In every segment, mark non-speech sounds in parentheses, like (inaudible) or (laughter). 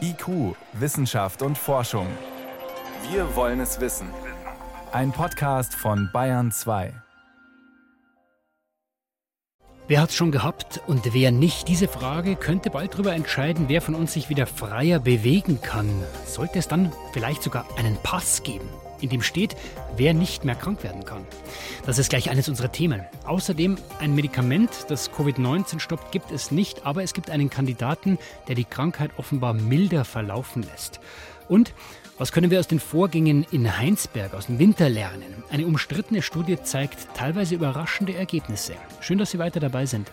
IQ, Wissenschaft und Forschung. Wir wollen es wissen. Ein Podcast von Bayern 2. Wer hat es schon gehabt und wer nicht? Diese Frage könnte bald darüber entscheiden, wer von uns sich wieder freier bewegen kann. Sollte es dann vielleicht sogar einen Pass geben? In dem steht, wer nicht mehr krank werden kann. Das ist gleich eines unserer Themen. Außerdem ein Medikament, das Covid-19 stoppt, gibt es nicht, aber es gibt einen Kandidaten, der die Krankheit offenbar milder verlaufen lässt. Und was können wir aus den Vorgängen in Heinsberg aus dem Winter lernen? Eine umstrittene Studie zeigt teilweise überraschende Ergebnisse. Schön, dass Sie weiter dabei sind.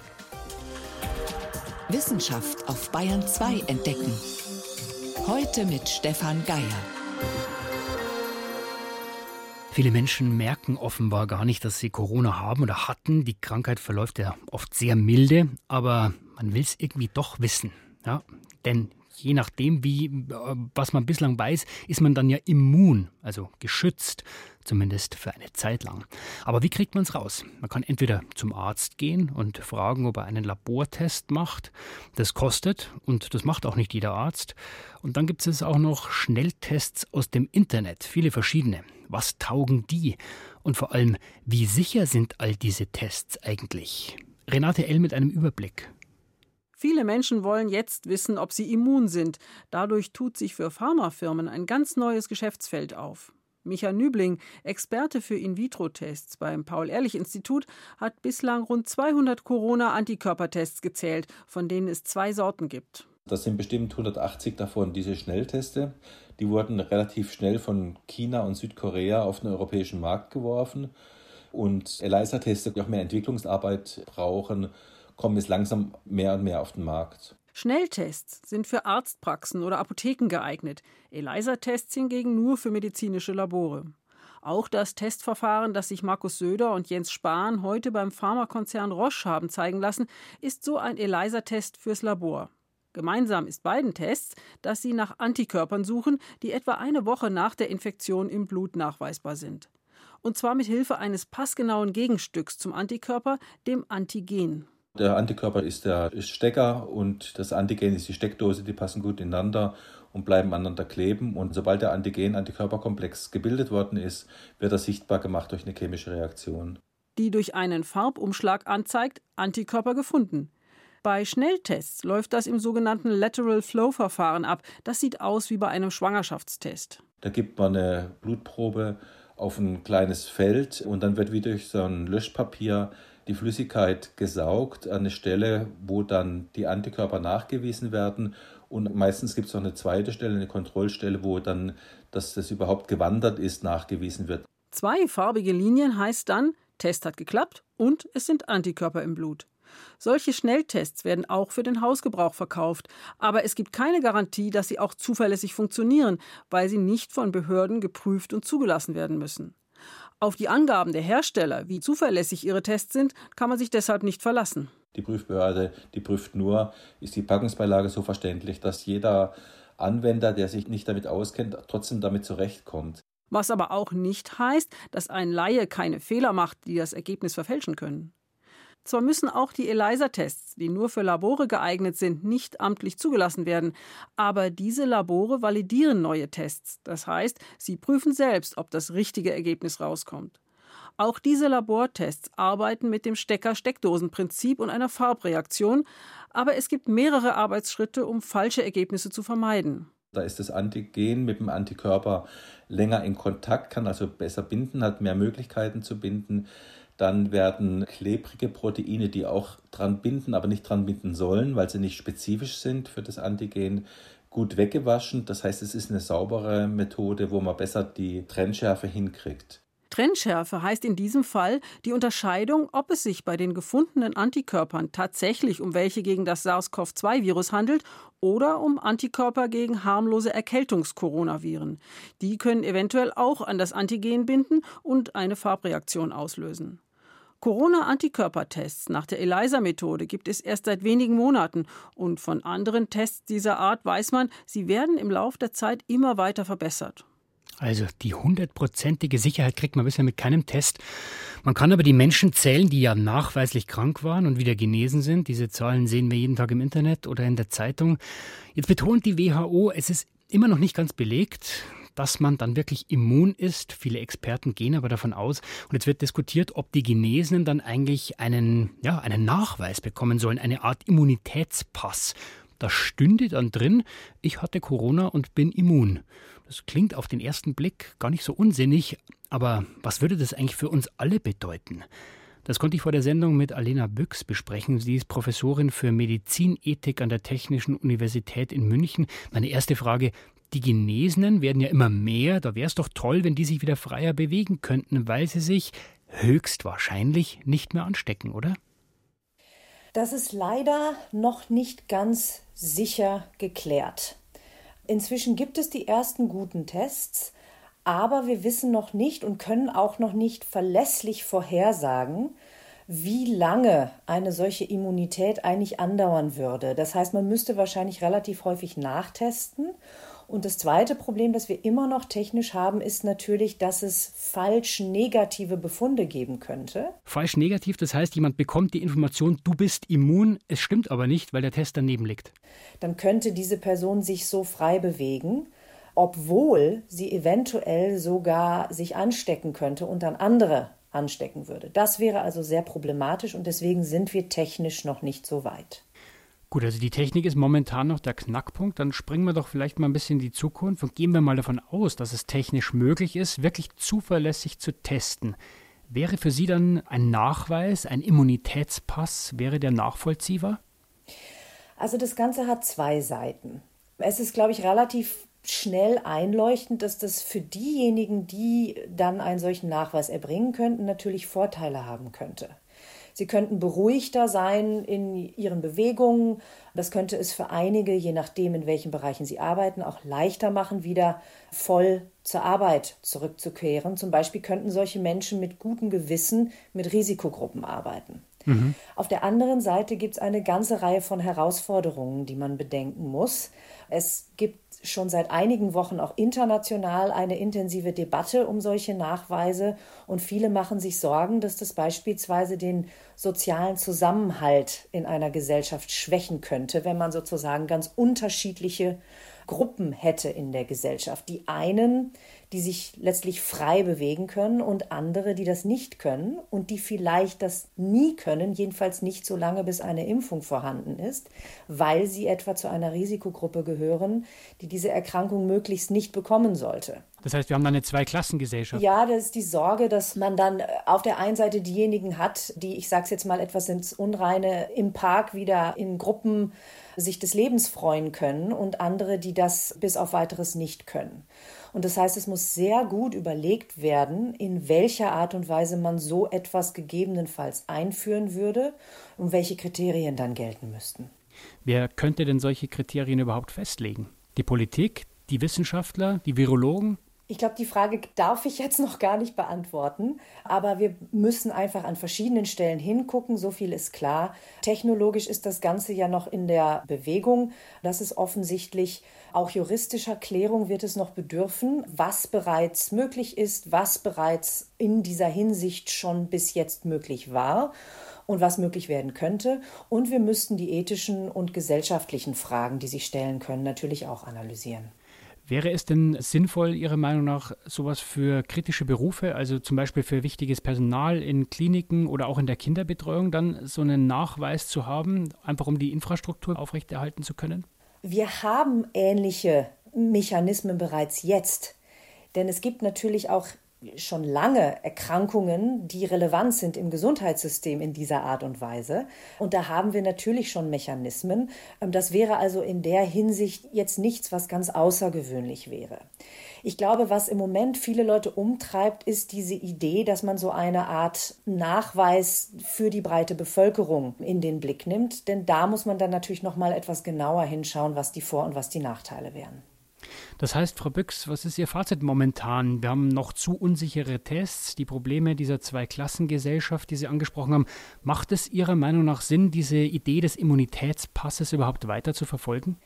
Wissenschaft auf Bayern 2 entdecken. Heute mit Stefan Geier. Viele Menschen merken offenbar gar nicht, dass sie Corona haben oder hatten. Die Krankheit verläuft ja oft sehr milde, aber man will es irgendwie doch wissen. Ja? Denn je nachdem, wie, äh, was man bislang weiß, ist man dann ja immun, also geschützt, zumindest für eine Zeit lang. Aber wie kriegt man es raus? Man kann entweder zum Arzt gehen und fragen, ob er einen Labortest macht. Das kostet und das macht auch nicht jeder Arzt. Und dann gibt es auch noch Schnelltests aus dem Internet, viele verschiedene. Was taugen die? Und vor allem, wie sicher sind all diese Tests eigentlich? Renate L. mit einem Überblick. Viele Menschen wollen jetzt wissen, ob sie immun sind. Dadurch tut sich für Pharmafirmen ein ganz neues Geschäftsfeld auf. Micha Nübling, Experte für In-vitro-Tests beim Paul-Ehrlich-Institut, hat bislang rund 200 Corona-Antikörpertests gezählt, von denen es zwei Sorten gibt. Das sind bestimmt 180 davon diese Schnellteste. Die wurden relativ schnell von China und Südkorea auf den europäischen Markt geworfen. Und ELISA-Teste, die auch mehr Entwicklungsarbeit brauchen, kommen jetzt langsam mehr und mehr auf den Markt. Schnelltests sind für Arztpraxen oder Apotheken geeignet, ELISA-Tests hingegen nur für medizinische Labore. Auch das Testverfahren, das sich Markus Söder und Jens Spahn heute beim Pharmakonzern Roche haben zeigen lassen, ist so ein ELISA-Test fürs Labor. Gemeinsam ist beiden Tests, dass sie nach Antikörpern suchen, die etwa eine Woche nach der Infektion im Blut nachweisbar sind. Und zwar mit Hilfe eines passgenauen Gegenstücks zum Antikörper, dem Antigen. Der Antikörper ist der Stecker und das Antigen ist die Steckdose, die passen gut ineinander und bleiben aneinander kleben. Und sobald der Antigen-Antikörperkomplex gebildet worden ist, wird er sichtbar gemacht durch eine chemische Reaktion. Die durch einen Farbumschlag anzeigt, Antikörper gefunden. Bei Schnelltests läuft das im sogenannten Lateral Flow Verfahren ab. Das sieht aus wie bei einem Schwangerschaftstest. Da gibt man eine Blutprobe auf ein kleines Feld und dann wird wie durch so ein Löschpapier die Flüssigkeit gesaugt an eine Stelle, wo dann die Antikörper nachgewiesen werden. Und meistens gibt es noch eine zweite Stelle, eine Kontrollstelle, wo dann, dass das überhaupt gewandert ist, nachgewiesen wird. Zwei farbige Linien heißt dann, Test hat geklappt und es sind Antikörper im Blut. Solche Schnelltests werden auch für den Hausgebrauch verkauft, aber es gibt keine Garantie, dass sie auch zuverlässig funktionieren, weil sie nicht von Behörden geprüft und zugelassen werden müssen. Auf die Angaben der Hersteller, wie zuverlässig ihre Tests sind, kann man sich deshalb nicht verlassen. Die Prüfbehörde, die prüft nur, ist die Packungsbeilage so verständlich, dass jeder Anwender, der sich nicht damit auskennt, trotzdem damit zurechtkommt. Was aber auch nicht heißt, dass ein Laie keine Fehler macht, die das Ergebnis verfälschen können. Zwar müssen auch die ELISA-Tests, die nur für Labore geeignet sind, nicht amtlich zugelassen werden, aber diese Labore validieren neue Tests. Das heißt, sie prüfen selbst, ob das richtige Ergebnis rauskommt. Auch diese Labortests arbeiten mit dem Stecker-Steckdosen-Prinzip und einer Farbreaktion, aber es gibt mehrere Arbeitsschritte, um falsche Ergebnisse zu vermeiden. Da ist das Antigen mit dem Antikörper länger in Kontakt, kann also besser binden, hat mehr Möglichkeiten zu binden. Dann werden klebrige Proteine, die auch dran binden, aber nicht dran binden sollen, weil sie nicht spezifisch sind für das Antigen, gut weggewaschen. Das heißt, es ist eine saubere Methode, wo man besser die Trennschärfe hinkriegt. Trennschärfe heißt in diesem Fall die Unterscheidung, ob es sich bei den gefundenen Antikörpern tatsächlich um welche gegen das SARS-CoV-2-Virus handelt oder um Antikörper gegen harmlose Erkältungskoronaviren. Die können eventuell auch an das Antigen binden und eine Farbreaktion auslösen. Corona-Antikörpertests nach der ELISA-Methode gibt es erst seit wenigen Monaten und von anderen Tests dieser Art weiß man, sie werden im Laufe der Zeit immer weiter verbessert. Also die hundertprozentige Sicherheit kriegt man bisher mit keinem Test. Man kann aber die Menschen zählen, die ja nachweislich krank waren und wieder genesen sind. Diese Zahlen sehen wir jeden Tag im Internet oder in der Zeitung. Jetzt betont die WHO, es ist immer noch nicht ganz belegt, dass man dann wirklich immun ist. Viele Experten gehen aber davon aus. Und jetzt wird diskutiert, ob die Genesenen dann eigentlich einen, ja, einen Nachweis bekommen sollen, eine Art Immunitätspass. Da stünde dann drin, ich hatte Corona und bin immun. Das klingt auf den ersten Blick gar nicht so unsinnig, aber was würde das eigentlich für uns alle bedeuten? Das konnte ich vor der Sendung mit Alena Büchs besprechen. Sie ist Professorin für Medizinethik an der Technischen Universität in München. Meine erste Frage, die Genesenen werden ja immer mehr. Da wäre es doch toll, wenn die sich wieder freier bewegen könnten, weil sie sich höchstwahrscheinlich nicht mehr anstecken, oder? Das ist leider noch nicht ganz sicher geklärt. Inzwischen gibt es die ersten guten Tests, aber wir wissen noch nicht und können auch noch nicht verlässlich vorhersagen, wie lange eine solche Immunität eigentlich andauern würde. Das heißt, man müsste wahrscheinlich relativ häufig nachtesten und das zweite Problem, das wir immer noch technisch haben, ist natürlich, dass es falsch negative Befunde geben könnte. Falsch negativ, das heißt, jemand bekommt die Information, du bist immun, es stimmt aber nicht, weil der Test daneben liegt. Dann könnte diese Person sich so frei bewegen, obwohl sie eventuell sogar sich anstecken könnte und dann andere anstecken würde. Das wäre also sehr problematisch und deswegen sind wir technisch noch nicht so weit. Gut, also die Technik ist momentan noch der Knackpunkt. Dann springen wir doch vielleicht mal ein bisschen in die Zukunft und gehen wir mal davon aus, dass es technisch möglich ist, wirklich zuverlässig zu testen. Wäre für Sie dann ein Nachweis, ein Immunitätspass, wäre der nachvollziehbar? Also das Ganze hat zwei Seiten. Es ist, glaube ich, relativ schnell einleuchtend, dass das für diejenigen, die dann einen solchen Nachweis erbringen könnten, natürlich Vorteile haben könnte. Sie könnten beruhigter sein in ihren Bewegungen. Das könnte es für einige, je nachdem, in welchen Bereichen sie arbeiten, auch leichter machen, wieder voll zur Arbeit zurückzukehren. Zum Beispiel könnten solche Menschen mit gutem Gewissen mit Risikogruppen arbeiten. Mhm. Auf der anderen Seite gibt es eine ganze Reihe von Herausforderungen, die man bedenken muss. Es gibt schon seit einigen Wochen auch international eine intensive Debatte um solche Nachweise. Und viele machen sich Sorgen, dass das beispielsweise den sozialen Zusammenhalt in einer Gesellschaft schwächen könnte, wenn man sozusagen ganz unterschiedliche Gruppen hätte in der Gesellschaft. Die einen, die sich letztlich frei bewegen können und andere, die das nicht können und die vielleicht das nie können, jedenfalls nicht so lange, bis eine Impfung vorhanden ist, weil sie etwa zu einer Risikogruppe gehören, die diese Erkrankung möglichst nicht bekommen sollte. Das heißt, wir haben dann eine Zweiklassengesellschaft. Ja, das ist die Sorge, dass man dann auf der einen Seite diejenigen hat, die, ich sage es jetzt mal etwas ins Unreine, im Park wieder in Gruppen sich des Lebens freuen können und andere, die das bis auf weiteres nicht können. Und das heißt, es muss sehr gut überlegt werden, in welcher Art und Weise man so etwas gegebenenfalls einführen würde und welche Kriterien dann gelten müssten. Wer könnte denn solche Kriterien überhaupt festlegen? Die Politik, die Wissenschaftler, die Virologen? Ich glaube, die Frage darf ich jetzt noch gar nicht beantworten, aber wir müssen einfach an verschiedenen Stellen hingucken, so viel ist klar. Technologisch ist das Ganze ja noch in der Bewegung. Das ist offensichtlich auch juristischer Klärung wird es noch bedürfen, was bereits möglich ist, was bereits in dieser Hinsicht schon bis jetzt möglich war und was möglich werden könnte. Und wir müssten die ethischen und gesellschaftlichen Fragen, die sich stellen können, natürlich auch analysieren. Wäre es denn sinnvoll, Ihrer Meinung nach, sowas für kritische Berufe, also zum Beispiel für wichtiges Personal in Kliniken oder auch in der Kinderbetreuung, dann so einen Nachweis zu haben, einfach um die Infrastruktur aufrechterhalten zu können? Wir haben ähnliche Mechanismen bereits jetzt. Denn es gibt natürlich auch schon lange Erkrankungen, die relevant sind im Gesundheitssystem in dieser Art und Weise. Und da haben wir natürlich schon Mechanismen. Ähm, das wäre also in der Hinsicht jetzt nichts, was ganz außergewöhnlich wäre. Ich glaube, was im Moment viele Leute umtreibt, ist diese Idee, dass man so eine Art Nachweis für die breite Bevölkerung in den Blick nimmt. Denn da muss man dann natürlich noch mal etwas genauer hinschauen, was die Vor- und was die Nachteile wären. Das heißt, Frau Büchs, was ist Ihr Fazit momentan? Wir haben noch zu unsichere Tests, die Probleme dieser Zweiklassengesellschaft, die Sie angesprochen haben. Macht es Ihrer Meinung nach Sinn, diese Idee des Immunitätspasses überhaupt weiter zu verfolgen?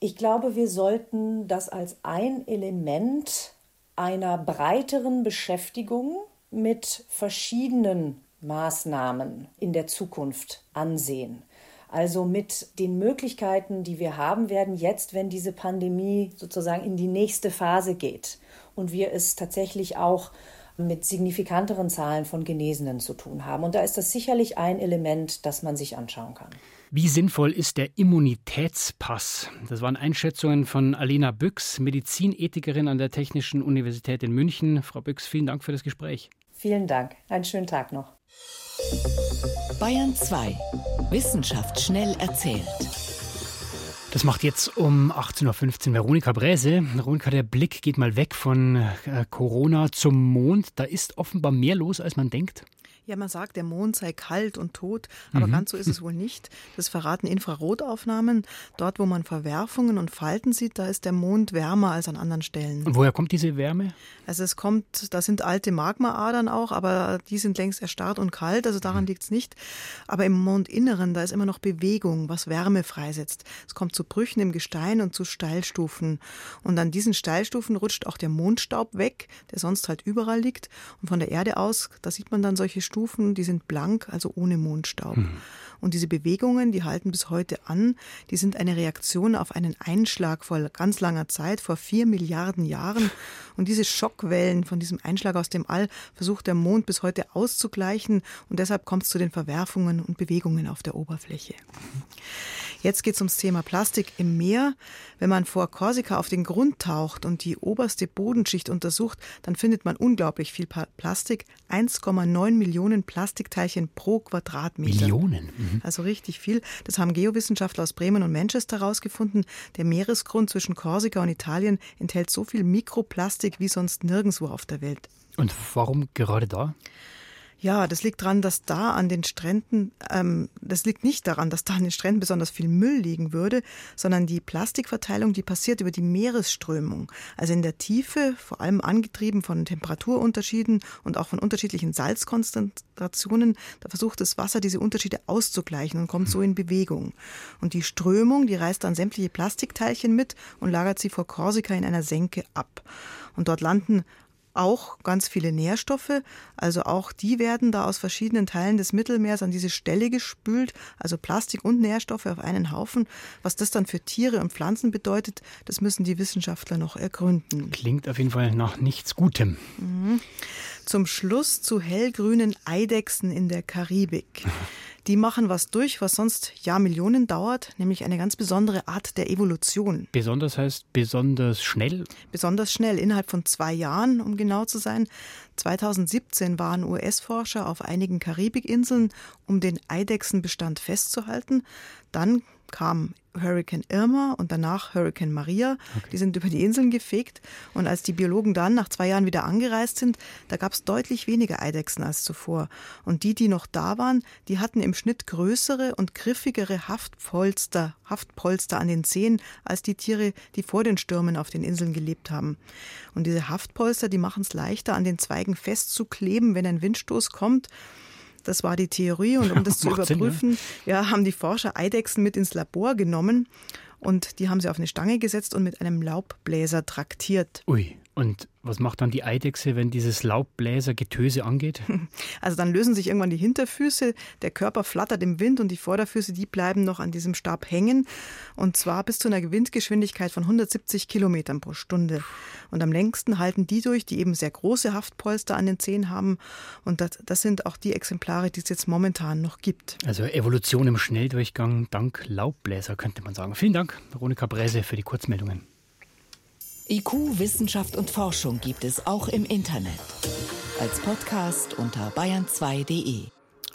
Ich glaube, wir sollten das als ein Element einer breiteren Beschäftigung mit verschiedenen Maßnahmen in der Zukunft ansehen. Also mit den Möglichkeiten, die wir haben werden jetzt, wenn diese Pandemie sozusagen in die nächste Phase geht und wir es tatsächlich auch mit signifikanteren Zahlen von Genesenen zu tun haben. Und da ist das sicherlich ein Element, das man sich anschauen kann. Wie sinnvoll ist der Immunitätspass? Das waren Einschätzungen von Alena Büchs, Medizinethikerin an der Technischen Universität in München. Frau Büchs, vielen Dank für das Gespräch. Vielen Dank. Einen schönen Tag noch. Bayern 2. Wissenschaft schnell erzählt. Das macht jetzt um 18.15 Uhr Veronika Bräse. Veronika, der Blick geht mal weg von äh, Corona zum Mond. Da ist offenbar mehr los, als man denkt. Ja, man sagt, der Mond sei kalt und tot, aber mhm. ganz so ist es wohl nicht. Das verraten Infrarotaufnahmen. Dort, wo man Verwerfungen und Falten sieht, da ist der Mond wärmer als an anderen Stellen. Und woher kommt diese Wärme? Also es kommt, da sind alte Magmaadern auch, aber die sind längst erstarrt und kalt, also daran mhm. liegt es nicht. Aber im Mondinneren, da ist immer noch Bewegung, was Wärme freisetzt. Es kommt zu Brüchen im Gestein und zu Steilstufen. Und an diesen Steilstufen rutscht auch der Mondstaub weg, der sonst halt überall liegt. Und von der Erde aus, da sieht man dann solche Stufen Stufen, die sind blank, also ohne Mondstaub. Mhm. Und diese Bewegungen, die halten bis heute an, die sind eine Reaktion auf einen Einschlag vor ganz langer Zeit, vor vier Milliarden Jahren. Und diese Schockwellen von diesem Einschlag aus dem All versucht der Mond bis heute auszugleichen. Und deshalb kommt es zu den Verwerfungen und Bewegungen auf der Oberfläche. Jetzt geht es ums Thema Plastik im Meer. Wenn man vor Korsika auf den Grund taucht und die oberste Bodenschicht untersucht, dann findet man unglaublich viel Plastik. 1,9 Millionen Plastikteilchen pro Quadratmeter. Millionen? Mhm. Also richtig viel. Das haben Geowissenschaftler aus Bremen und Manchester herausgefunden. Der Meeresgrund zwischen Korsika und Italien enthält so viel Mikroplastik wie sonst nirgendwo auf der Welt. Und warum gerade da? Ja, das liegt daran, dass da an den Stränden, ähm, das liegt nicht daran, dass da an den Stränden besonders viel Müll liegen würde, sondern die Plastikverteilung, die passiert über die Meeresströmung. Also in der Tiefe, vor allem angetrieben von Temperaturunterschieden und auch von unterschiedlichen Salzkonzentrationen, da versucht das Wasser diese Unterschiede auszugleichen und kommt so in Bewegung. Und die Strömung, die reißt dann sämtliche Plastikteilchen mit und lagert sie vor Korsika in einer Senke ab. Und dort landen auch ganz viele Nährstoffe. Also auch die werden da aus verschiedenen Teilen des Mittelmeers an diese Stelle gespült. Also Plastik und Nährstoffe auf einen Haufen. Was das dann für Tiere und Pflanzen bedeutet, das müssen die Wissenschaftler noch ergründen. Klingt auf jeden Fall nach nichts Gutem. Mhm. Zum Schluss zu hellgrünen Eidechsen in der Karibik. Die machen was durch, was sonst Jahrmillionen dauert, nämlich eine ganz besondere Art der Evolution. Besonders heißt besonders schnell? Besonders schnell, innerhalb von zwei Jahren, um genau zu sein. 2017 waren US-Forscher auf einigen Karibikinseln, um den Eidechsenbestand festzuhalten. Dann kam Hurricane Irma und danach Hurricane Maria. Okay. Die sind über die Inseln gefegt. Und als die Biologen dann nach zwei Jahren wieder angereist sind, da gab es deutlich weniger Eidechsen als zuvor. Und die, die noch da waren, die hatten im Schnitt größere und griffigere Haftpolster, Haftpolster an den Zehen als die Tiere, die vor den Stürmen auf den Inseln gelebt haben. Und diese Haftpolster, die machen es leichter, an den Zweigen festzukleben, wenn ein Windstoß kommt. Das war die Theorie. Und um das (laughs) zu überprüfen, Sinn, ja. ja, haben die Forscher Eidechsen mit ins Labor genommen und die haben sie auf eine Stange gesetzt und mit einem Laubbläser traktiert. Ui. Und was macht dann die Eidechse, wenn dieses Laubbläsergetöse angeht? (laughs) Also dann lösen sich irgendwann die Hinterfüße, der Körper flattert im Wind und die Vorderfüße, die bleiben noch an diesem Stab hängen. Und zwar bis zu einer Windgeschwindigkeit von 170 Kilometern pro Stunde. Und am längsten halten die durch, die eben sehr große Haftpolster an den Zehen haben. Und das, das sind auch die Exemplare, die es jetzt momentan noch gibt. Also Evolution im Schnelldurchgang dank Laubbläser, könnte man sagen. Vielen Dank, Veronika Bräse, für die Kurzmeldungen. IQ, Wissenschaft und Forschung gibt es auch im Internet. Als Podcast unter bayern2.de.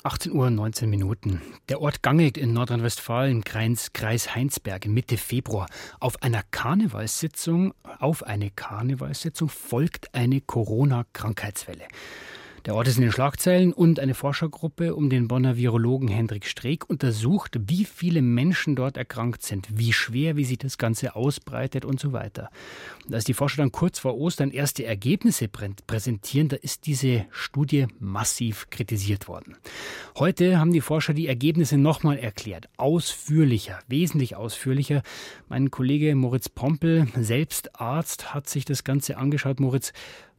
18 Uhr 19 Minuten. Der Ort Gangelt in Nordrhein-Westfalen, Kreis, Kreis Heinsberg, Mitte Februar. Auf einer Karnevalssitzung, auf eine Karnevalssitzung folgt eine Corona-Krankheitswelle. Der Ort ist in den Schlagzeilen und eine Forschergruppe um den Bonner Virologen Hendrik Streeck untersucht, wie viele Menschen dort erkrankt sind, wie schwer, wie sich das Ganze ausbreitet und so weiter. Und als die Forscher dann kurz vor Ostern erste Ergebnisse präsentieren, da ist diese Studie massiv kritisiert worden. Heute haben die Forscher die Ergebnisse nochmal erklärt, ausführlicher, wesentlich ausführlicher. Mein Kollege Moritz Pompel, selbst Arzt, hat sich das Ganze angeschaut. Moritz,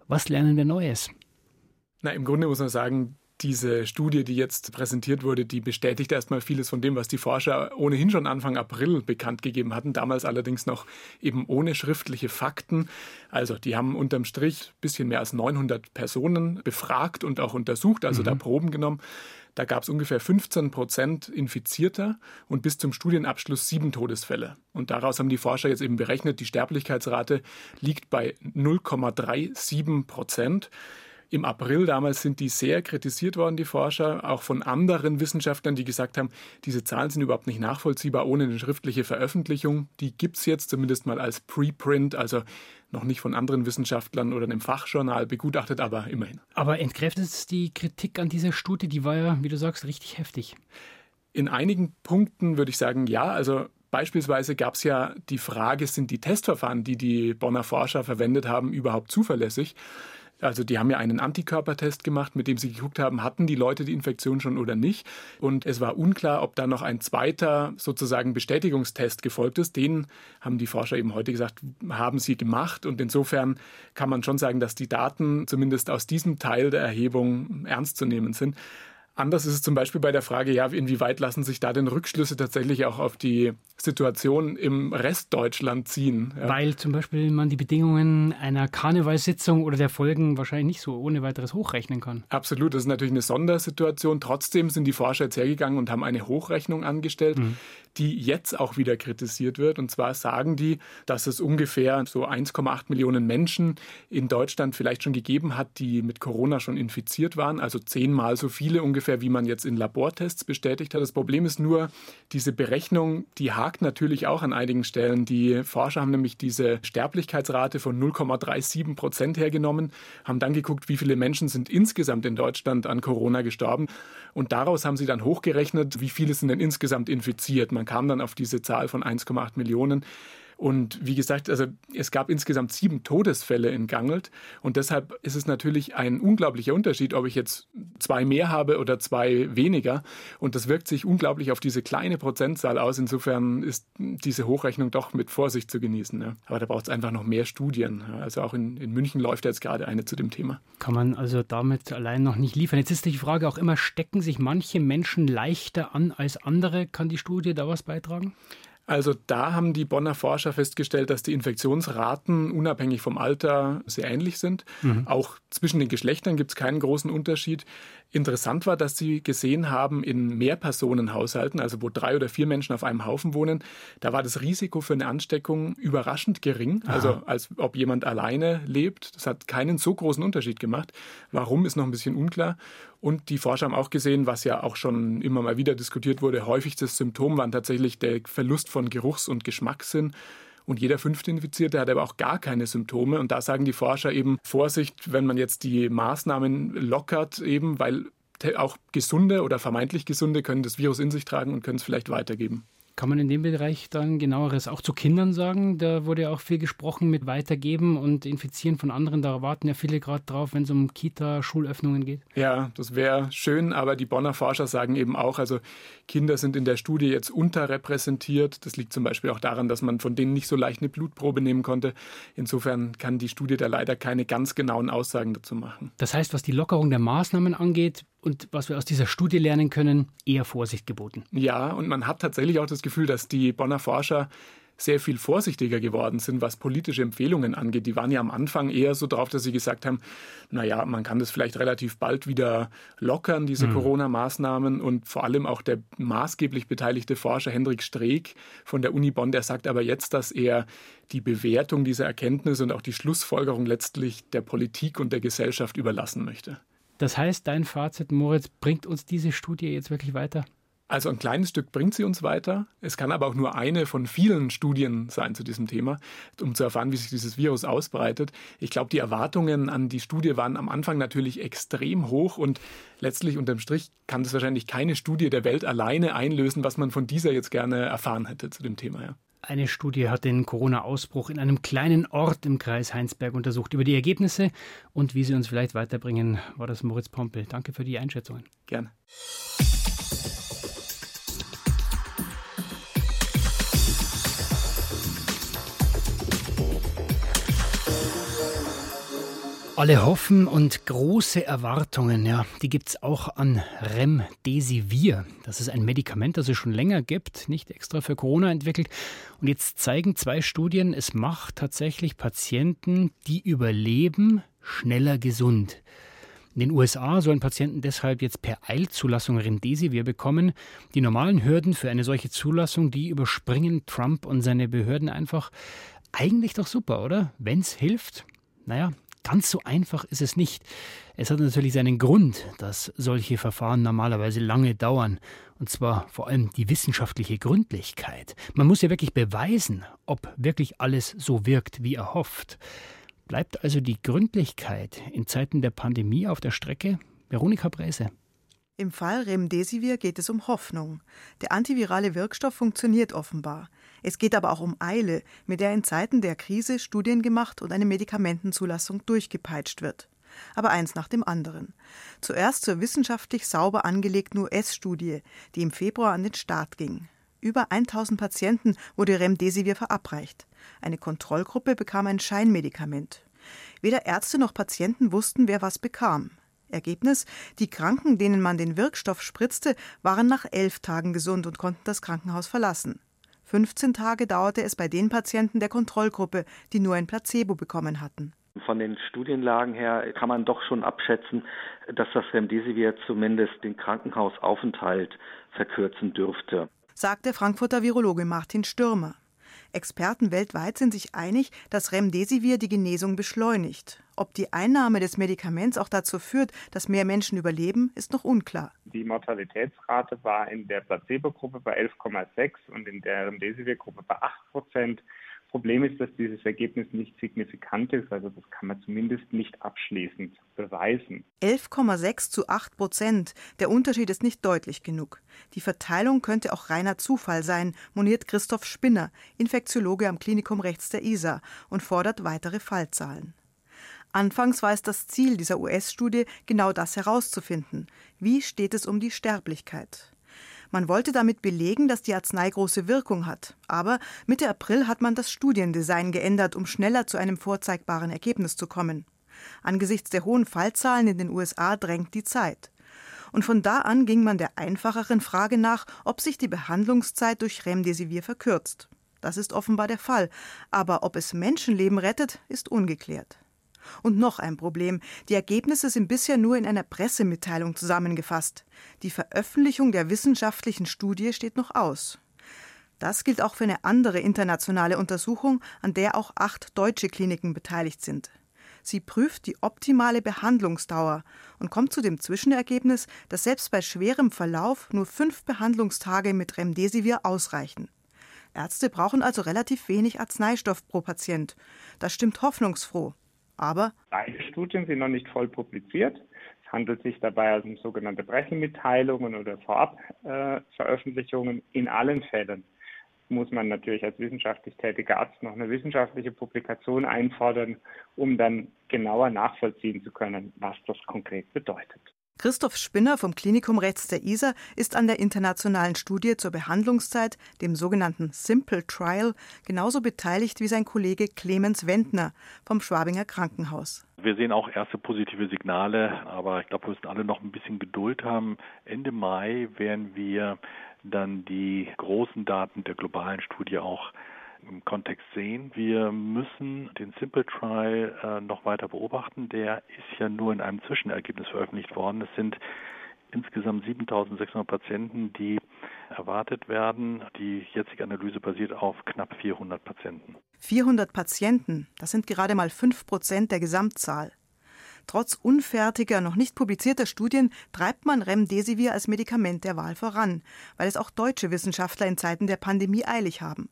was lernen wir Neues? Na, im Grunde muss man sagen, diese Studie, die jetzt präsentiert wurde, die bestätigt erstmal vieles von dem, was die Forscher ohnehin schon Anfang April bekannt gegeben hatten, damals allerdings noch eben ohne schriftliche Fakten. Also die haben unterm Strich ein bisschen mehr als 900 Personen befragt und auch untersucht, also mhm. da Proben genommen. Da gab es ungefähr 15 Prozent Infizierter und bis zum Studienabschluss sieben Todesfälle. Und daraus haben die Forscher jetzt eben berechnet, die Sterblichkeitsrate liegt bei 0,37 Prozent. Im April damals sind die sehr kritisiert worden, die Forscher, auch von anderen Wissenschaftlern, die gesagt haben, diese Zahlen sind überhaupt nicht nachvollziehbar ohne eine schriftliche Veröffentlichung. Die gibt es jetzt zumindest mal als Preprint, also noch nicht von anderen Wissenschaftlern oder einem Fachjournal begutachtet, aber immerhin. Aber entkräftet es die Kritik an dieser Studie, die war ja, wie du sagst, richtig heftig. In einigen Punkten würde ich sagen, ja. Also Beispielsweise gab es ja die Frage, sind die Testverfahren, die die Bonner Forscher verwendet haben, überhaupt zuverlässig? Also die haben ja einen Antikörpertest gemacht, mit dem sie geguckt haben, hatten die Leute die Infektion schon oder nicht. Und es war unklar, ob da noch ein zweiter sozusagen Bestätigungstest gefolgt ist. Den haben die Forscher eben heute gesagt, haben sie gemacht. Und insofern kann man schon sagen, dass die Daten zumindest aus diesem Teil der Erhebung ernst zu nehmen sind. Anders ist es zum Beispiel bei der Frage, ja, inwieweit lassen sich da denn Rückschlüsse tatsächlich auch auf die Situation im Rest Deutschland ziehen? Ja. Weil zum Beispiel man die Bedingungen einer Karnevalssitzung oder der Folgen wahrscheinlich nicht so ohne weiteres hochrechnen kann. Absolut, das ist natürlich eine Sondersituation. Trotzdem sind die Forscher jetzt hergegangen und haben eine Hochrechnung angestellt. Mhm die jetzt auch wieder kritisiert wird. Und zwar sagen die, dass es ungefähr so 1,8 Millionen Menschen in Deutschland vielleicht schon gegeben hat, die mit Corona schon infiziert waren. Also zehnmal so viele ungefähr, wie man jetzt in Labortests bestätigt hat. Das Problem ist nur, diese Berechnung, die hakt natürlich auch an einigen Stellen. Die Forscher haben nämlich diese Sterblichkeitsrate von 0,37 Prozent hergenommen, haben dann geguckt, wie viele Menschen sind insgesamt in Deutschland an Corona gestorben. Und daraus haben sie dann hochgerechnet, wie viele sind denn insgesamt infiziert. Man kam dann auf diese Zahl von 1,8 Millionen. Und wie gesagt, also es gab insgesamt sieben Todesfälle in Gangelt. Und deshalb ist es natürlich ein unglaublicher Unterschied, ob ich jetzt zwei mehr habe oder zwei weniger. Und das wirkt sich unglaublich auf diese kleine Prozentzahl aus. Insofern ist diese Hochrechnung doch mit Vorsicht zu genießen. Ne? Aber da braucht es einfach noch mehr Studien. Also auch in, in München läuft jetzt gerade eine zu dem Thema. Kann man also damit allein noch nicht liefern. Jetzt ist die Frage auch immer, stecken sich manche Menschen leichter an als andere? Kann die Studie da was beitragen? Also da haben die Bonner Forscher festgestellt, dass die Infektionsraten unabhängig vom Alter sehr ähnlich sind. Mhm. Auch zwischen den Geschlechtern gibt es keinen großen Unterschied. Interessant war, dass sie gesehen haben, in Mehrpersonenhaushalten, also wo drei oder vier Menschen auf einem Haufen wohnen, da war das Risiko für eine Ansteckung überraschend gering. Aha. Also als ob jemand alleine lebt. Das hat keinen so großen Unterschied gemacht. Warum ist noch ein bisschen unklar. Und die Forscher haben auch gesehen, was ja auch schon immer mal wieder diskutiert wurde, häufig das Symptom waren tatsächlich der Verlust von Geruchs- und Geschmackssinn. Und jeder fünfte Infizierte hat aber auch gar keine Symptome. Und da sagen die Forscher eben Vorsicht, wenn man jetzt die Maßnahmen lockert, eben, weil auch gesunde oder vermeintlich gesunde können das Virus in sich tragen und können es vielleicht weitergeben. Kann man in dem Bereich dann genaueres auch zu Kindern sagen? Da wurde ja auch viel gesprochen mit Weitergeben und Infizieren von anderen. Da warten ja viele gerade drauf, wenn es um Kita-Schulöffnungen geht. Ja, das wäre schön, aber die Bonner Forscher sagen eben auch, also Kinder sind in der Studie jetzt unterrepräsentiert. Das liegt zum Beispiel auch daran, dass man von denen nicht so leicht eine Blutprobe nehmen konnte. Insofern kann die Studie da leider keine ganz genauen Aussagen dazu machen. Das heißt, was die Lockerung der Maßnahmen angeht, und was wir aus dieser Studie lernen können, eher Vorsicht geboten. Ja, und man hat tatsächlich auch das Gefühl, dass die Bonner Forscher sehr viel vorsichtiger geworden sind, was politische Empfehlungen angeht. Die waren ja am Anfang eher so drauf, dass sie gesagt haben, naja, man kann das vielleicht relativ bald wieder lockern, diese mhm. Corona-Maßnahmen. Und vor allem auch der maßgeblich beteiligte Forscher Hendrik Streeck von der Uni Bonn, der sagt aber jetzt, dass er die Bewertung dieser Erkenntnisse und auch die Schlussfolgerung letztlich der Politik und der Gesellschaft überlassen möchte. Das heißt, dein Fazit, Moritz, bringt uns diese Studie jetzt wirklich weiter? Also ein kleines Stück bringt sie uns weiter. Es kann aber auch nur eine von vielen Studien sein zu diesem Thema, um zu erfahren, wie sich dieses Virus ausbreitet. Ich glaube, die Erwartungen an die Studie waren am Anfang natürlich extrem hoch und letztlich unterm Strich kann das wahrscheinlich keine Studie der Welt alleine einlösen, was man von dieser jetzt gerne erfahren hätte zu dem Thema. Ja. Eine Studie hat den Corona-Ausbruch in einem kleinen Ort im Kreis Heinsberg untersucht. Über die Ergebnisse und wie sie uns vielleicht weiterbringen, war das Moritz Pompel. Danke für die Einschätzungen. Gerne. Alle hoffen und große Erwartungen, ja, die gibt es auch an Remdesivir. Das ist ein Medikament, das es schon länger gibt, nicht extra für Corona entwickelt. Und jetzt zeigen zwei Studien, es macht tatsächlich Patienten, die überleben, schneller gesund. In den USA sollen Patienten deshalb jetzt per Eilzulassung Remdesivir bekommen. Die normalen Hürden für eine solche Zulassung, die überspringen Trump und seine Behörden einfach. Eigentlich doch super, oder? Wenn's hilft. Naja, Ganz so einfach ist es nicht. Es hat natürlich seinen Grund, dass solche Verfahren normalerweise lange dauern. Und zwar vor allem die wissenschaftliche Gründlichkeit. Man muss ja wirklich beweisen, ob wirklich alles so wirkt, wie erhofft. Bleibt also die Gründlichkeit in Zeiten der Pandemie auf der Strecke? Veronika Bräse. Im Fall Remdesivir geht es um Hoffnung. Der antivirale Wirkstoff funktioniert offenbar. Es geht aber auch um Eile, mit der in Zeiten der Krise Studien gemacht und eine Medikamentenzulassung durchgepeitscht wird. Aber eins nach dem anderen. Zuerst zur wissenschaftlich sauber angelegten US-Studie, die im Februar an den Start ging. Über 1000 Patienten wurde Remdesivir verabreicht. Eine Kontrollgruppe bekam ein Scheinmedikament. Weder Ärzte noch Patienten wussten, wer was bekam. Ergebnis: Die Kranken, denen man den Wirkstoff spritzte, waren nach elf Tagen gesund und konnten das Krankenhaus verlassen. 15 Tage dauerte es bei den Patienten der Kontrollgruppe, die nur ein Placebo bekommen hatten. Von den Studienlagen her kann man doch schon abschätzen, dass das Remdesivir zumindest den Krankenhausaufenthalt verkürzen dürfte, sagt der Frankfurter Virologe Martin Stürmer. Experten weltweit sind sich einig, dass Remdesivir die Genesung beschleunigt. Ob die Einnahme des Medikaments auch dazu führt, dass mehr Menschen überleben, ist noch unklar. Die Mortalitätsrate war in der Placebo-Gruppe bei 11,6 und in der Remdesivir-Gruppe bei 8 Prozent. Problem ist, dass dieses Ergebnis nicht signifikant ist, also das kann man zumindest nicht abschließend beweisen. 11,6 zu 8 Prozent. Der Unterschied ist nicht deutlich genug. Die Verteilung könnte auch reiner Zufall sein, moniert Christoph Spinner, Infektiologe am Klinikum rechts der ISA, und fordert weitere Fallzahlen. Anfangs war es das Ziel dieser US-Studie, genau das herauszufinden. Wie steht es um die Sterblichkeit? Man wollte damit belegen, dass die Arznei große Wirkung hat. Aber Mitte April hat man das Studiendesign geändert, um schneller zu einem vorzeigbaren Ergebnis zu kommen. Angesichts der hohen Fallzahlen in den USA drängt die Zeit. Und von da an ging man der einfacheren Frage nach, ob sich die Behandlungszeit durch Remdesivir verkürzt. Das ist offenbar der Fall. Aber ob es Menschenleben rettet, ist ungeklärt. Und noch ein Problem. Die Ergebnisse sind bisher nur in einer Pressemitteilung zusammengefasst. Die Veröffentlichung der wissenschaftlichen Studie steht noch aus. Das gilt auch für eine andere internationale Untersuchung, an der auch acht deutsche Kliniken beteiligt sind. Sie prüft die optimale Behandlungsdauer und kommt zu dem Zwischenergebnis, dass selbst bei schwerem Verlauf nur fünf Behandlungstage mit Remdesivir ausreichen. Ärzte brauchen also relativ wenig Arzneistoff pro Patient. Das stimmt hoffnungsfroh. Aber beide Studien sind noch nicht voll publiziert. Es handelt sich dabei um sogenannte Pressemitteilungen oder Vorabveröffentlichungen. Äh, In allen Fällen muss man natürlich als wissenschaftlich tätiger Arzt noch eine wissenschaftliche Publikation einfordern, um dann genauer nachvollziehen zu können, was das konkret bedeutet. Christoph Spinner vom Klinikum rechts der ISA ist an der internationalen Studie zur Behandlungszeit, dem sogenannten Simple Trial, genauso beteiligt wie sein Kollege Clemens Wendner vom Schwabinger Krankenhaus. Wir sehen auch erste positive Signale, aber ich glaube, wir müssen alle noch ein bisschen Geduld haben. Ende Mai werden wir dann die großen Daten der globalen Studie auch im Kontext sehen. Wir müssen den Simple Trial äh, noch weiter beobachten. Der ist ja nur in einem Zwischenergebnis veröffentlicht worden. Es sind insgesamt 7600 Patienten, die erwartet werden. Die jetzige Analyse basiert auf knapp 400 Patienten. 400 Patienten, das sind gerade mal 5 Prozent der Gesamtzahl. Trotz unfertiger, noch nicht publizierter Studien treibt man Remdesivir als Medikament der Wahl voran, weil es auch deutsche Wissenschaftler in Zeiten der Pandemie eilig haben.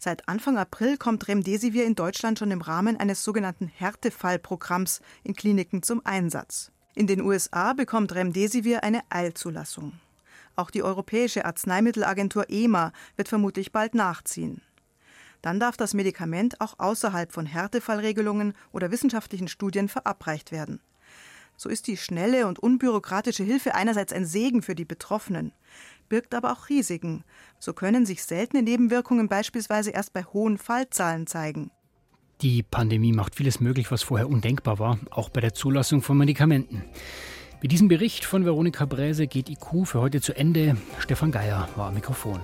Seit Anfang April kommt Remdesivir in Deutschland schon im Rahmen eines sogenannten Härtefallprogramms in Kliniken zum Einsatz. In den USA bekommt Remdesivir eine Eilzulassung. Auch die Europäische Arzneimittelagentur EMA wird vermutlich bald nachziehen. Dann darf das Medikament auch außerhalb von Härtefallregelungen oder wissenschaftlichen Studien verabreicht werden. So ist die schnelle und unbürokratische Hilfe einerseits ein Segen für die Betroffenen, birgt aber auch Risiken. So können sich seltene Nebenwirkungen beispielsweise erst bei hohen Fallzahlen zeigen. Die Pandemie macht vieles möglich, was vorher undenkbar war, auch bei der Zulassung von Medikamenten. Mit diesem Bericht von Veronika Bräse geht IQ für heute zu Ende. Stefan Geier war am Mikrofon.